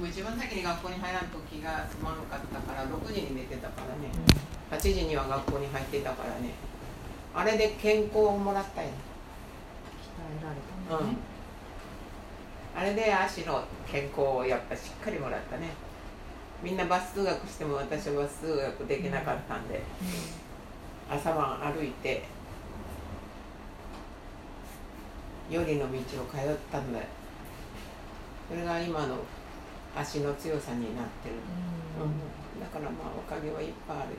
も一番先に学校に入らん時がすまんかったから6時に寝てたからね。8時には学校に入ってたからね。あれで健康をもらったよね鍛えられたんだね、あれで足の健康をやっぱしっかりもらったね。みんなバス通学しても私はバス通学できなかったんで、朝晩歩いてよりの道を通ったんだよそれが今の足の強さになってる、うん、だからまあおかげはいっぱいあるよ。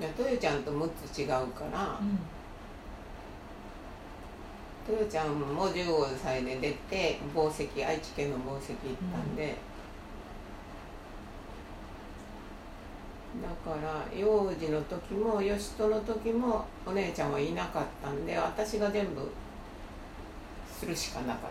いやトヨちゃんと6つ違うから、うん。トヨちゃんも15歳で出て紡績愛知県の紡績行ったんで、だから幼児の時も義人の時もお姉ちゃんはいなかったんで私が全部するしかなかった。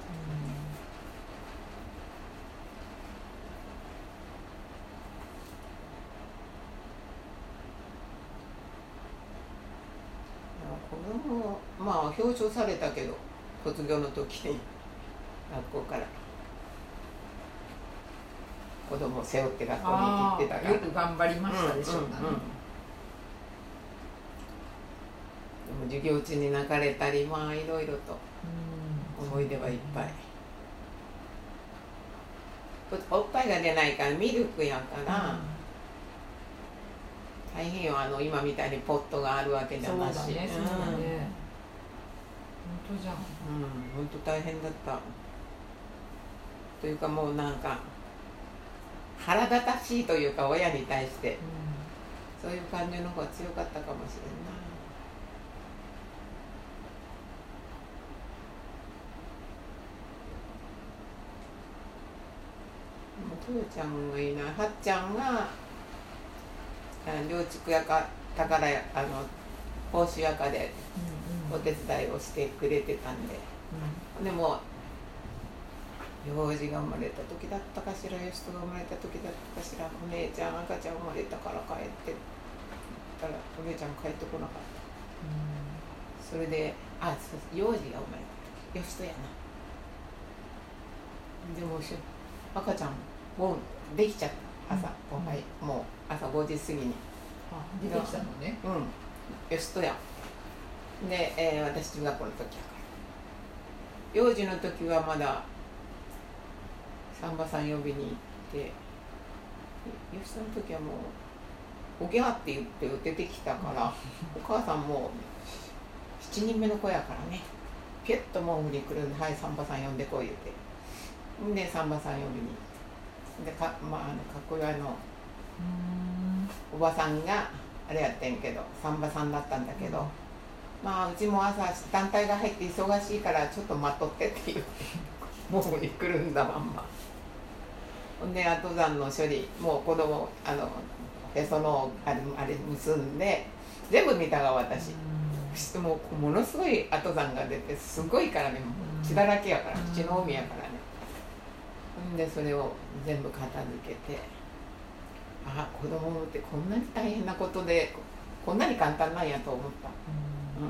子供まあ表彰されたけど卒業の時に学校から子供を背負って学校に行あってたから。あよく頑張りましたでしょうね、うんうん。うん。でも授業中に泣かれたりまあいろいろと思い出はいっぱい。おっぱいが出ないからミルクやから、大変よあの今みたいにポットがあるわけじゃそうだなしねそうだね、本当じゃん。うん本当大変だった。というかもうなんか腹立たしいというか親に対して。そういう感じの方が強かったかもしれんな。もうトヨちゃんがいい。なはっちゃんがあ両畜屋か宝屋あの報酬屋かでうんお手伝いをしてくれてたんで。でも幼児が生まれた時だったかしら吉人が生まれた時だったかしらお姉ちゃん赤ちゃん生まれたから帰ってたらお姉ちゃん帰ってこなかった。それであそう幼児が生まれた時吉人やな。でもし赤ちゃんもうできちゃった。朝、うん。おはいもう朝5時過ぎに。あ出てきたのね。うん。吉人や。で、えー私中学校の時やから。幼児の時はまだサンバさん呼びに行って。吉人の時はもう「おぎゃ」って言って出てきたから お母さんも7人目の子やからね。ピュッと毛布に来るんで「はいサンバさん呼んでこい」言って。でサンバさん呼びにでか,、まあ、あのかっこいいあのおばさんがあれやってんけどサンバさんだったんだけど、まあうちも朝団体が入って忙しいからちょっと待っとってっていう。毛布に来るんだまんま。ほんで後山の処理もう子供あのへそのあれあれ結んで全部見たが私。もうものすごい後山が出てすごいからねもう血だらけやから血の海やからでそれを全部片付けてあ子供ってこんなに大変なことでこんなに簡単なんやと思った、うん、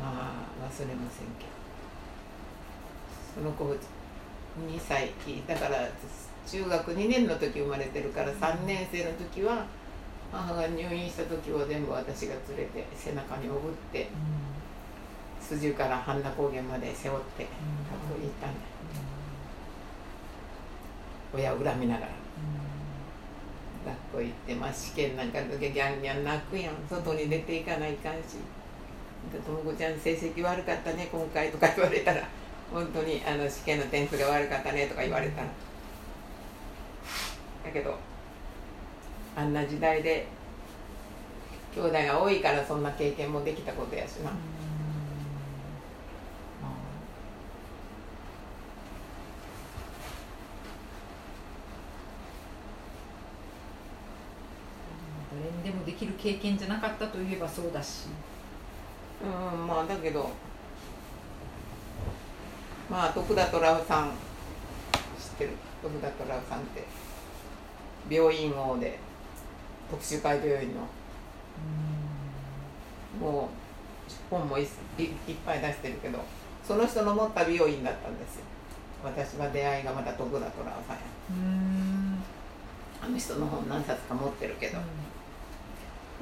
まあ忘れませんけど。その子2歳だから中学2年の時生まれてるから3年生の時は母が入院した時は全部私が連れて背中におぶって筋から半田高原まで背負って学校に行ったんだ親を恨みながら。学校行って、まあ、試験なんかの時ギャンギャン泣くやん。外に出ていかないかんし「とも子ちゃん成績悪かったね今回」とか言われたら。本当にあの試験の点数が悪かったねとか言われたら。だけどあんな時代で兄弟が多いからそんな経験もできたことやしな、誰にでもできる経験じゃなかったといえばそうだし。うんまあだけど。まあ徳田虎夫さん知ってる？徳田虎夫さんって。病院王で特殊会病院の。もう本もいいいっぱい出してるけどその人の持った美容院だったんですよ。私は出会いがまた徳田虎さんや。うん。あの人の本何冊か持ってるけど、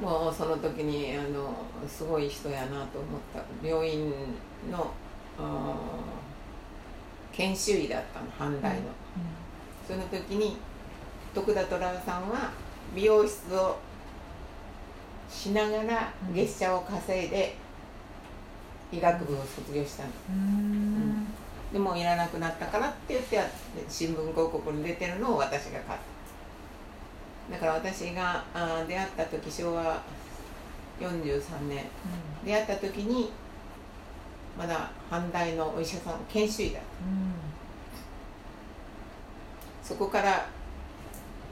もうその時にあのすごい人やなと思った。病院の研修医だったの阪大の、その時に徳田虎さんは美容室をしながらうん月謝を稼いで医学部を卒業したの。うん。でもういらなくなったからって言って新聞広告に出てるのを私が買っただから私があー出会った時昭和43年出会った時にまだ阪大のお医者さん研修医だった。そこから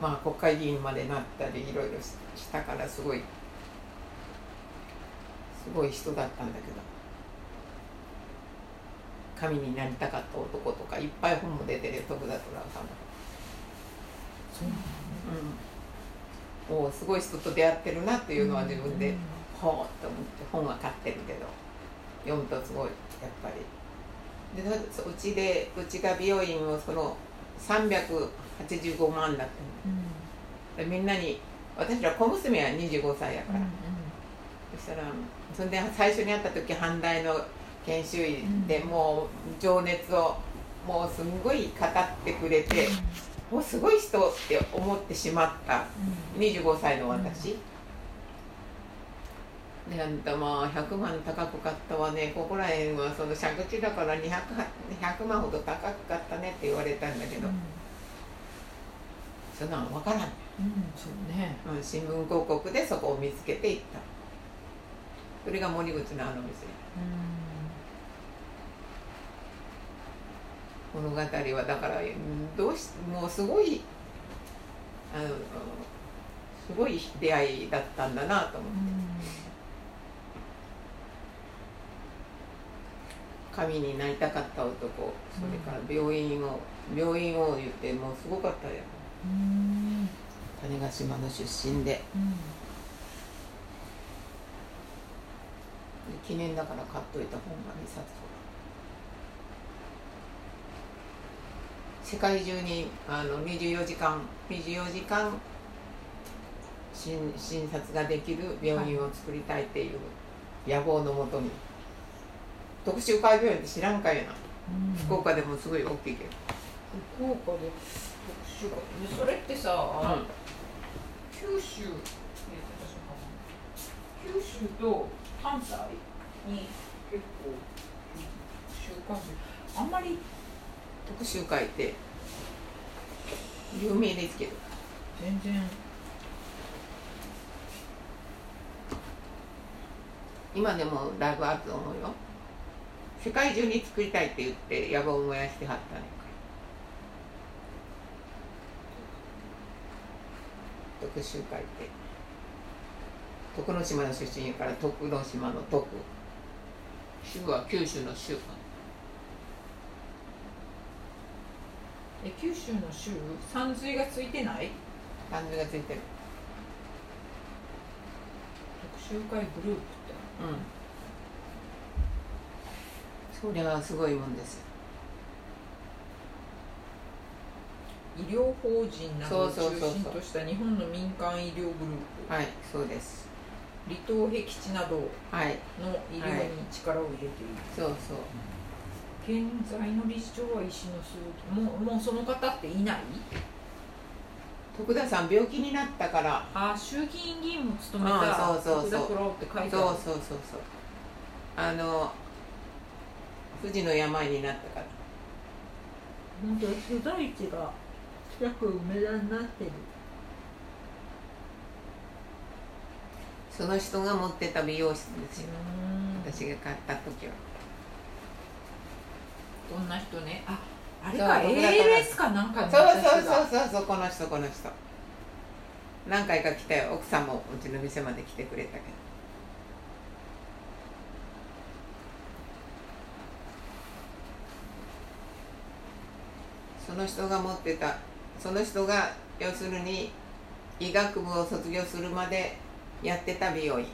まあ国会議員までなったりいろいろししたからすごいすごい人だったんだけど神になりたかった男とかいっぱい本も出てる徳田虎さんもそううん、おうすごい人と出会ってるなっていうのは自分で、ほうって思って本は買ってるけど読むとすごいやっぱり。でうちでうちが美容院をその385万だったの。でみんなに私ら小娘は25歳やから、そしたらそれで最初に会った時阪大の研修医でもう情熱をもうすんごい語ってくれて、もうすごい人って思ってしまった。25歳の私、であんたまあ100万高く買ったわね。ここら辺はその借地だから 200, 100万ほど高く買ったねって言われたんだけど、そんなの分からん、うんそうね。うん、新聞広告でそこを見つけて行った。それが森口のあの店物語は。だからうん。どうしもうすごいあのすごい出会いだったんだなと思って。神になりたかった男それから病院を病院を言ってもうすごかったよ。うん。種子島の出身で。で記念だから買っといた本が2冊ほど世界中にあの24時間24時間診診察ができる病院を作りたいっていう野望のもとに。特集会病院って知らんかいな。福岡でもすごい大きいけど。福岡で特殊がでそれってさ、九州九州と関西に結構週刊誌あんまり特集会って有名ですけど。全然。今でもだいぶあると思うよ。世界中に作りたいって言って野望を燃やしてはったね徳集会って。徳之島の出身やから徳之島の徳。州は九州の州え九州の州山水がついてない？漢字がついてる。特集会グループって。うん。それはすごいもんです。よ医療法人などを中心とした日本の民間医療グループ。はいそうです。離島僻地などのはい。医療に力を入れている、そうそう現在の理事長は石野鈴木もうもうその方っていない？徳田さん病気になったから。あ衆議院議員も務めあたそうそうそう。福田九郎って書いてそうある。そうそうそうあの富士の病になったから。本当だ所在地が近く梅田になってる。その人が持ってた美容室ですよ。うん。私が買った時はどんな人ね。ああれそうか ALS かなんかそうそうがそうそうそうこの人この人。何回か来たよ奥さんもうちの店まで来てくれたけど。その人が持ってたその人が要するに医学部を卒業するまでやってた美容院。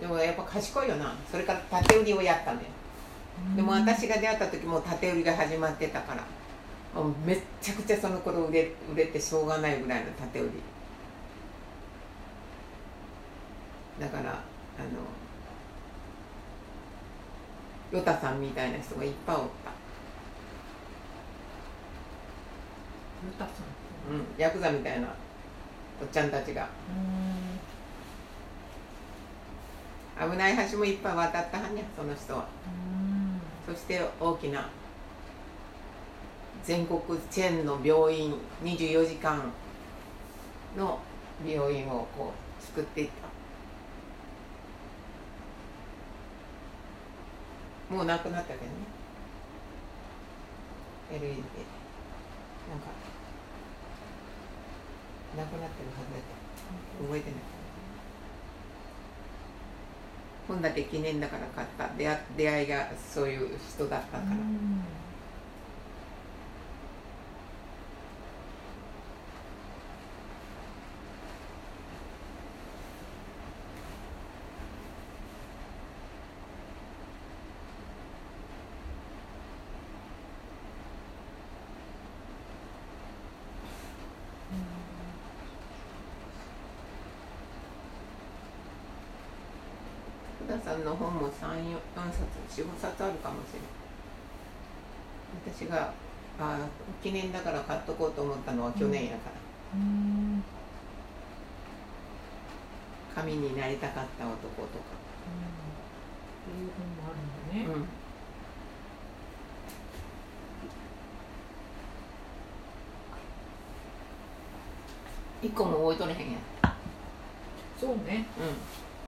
でもやっぱ賢いよな。それから縦売りをやったのよでも私が出会った時もう縦売りが始まってたから。もうめっちゃくちゃその頃売れ売れてしょうがないぐらいの縦売り。だからあのヨタさんみたいな人がいっぱいおった、ユタさんうん、ヤクザみたいなおっちゃんたちが。うん。危ない橋もいっぱい渡ったはんやその人はそして大きな全国チェーンの病院24時間の病院をこう作っていった。もうなくなったけどね。LED でなんかなくなってるはずだけど。覚えてない。本だけ記念だから買った。出会出会いがそういう人だったから、さんの本も34冊45冊あるかもしれない私があ記念だから買っとこうと思ったのは去年やから。うん「神になりたかった男」とか、そういう本もあるんだね。うん。一個も置いとれへんやん。そうね。うん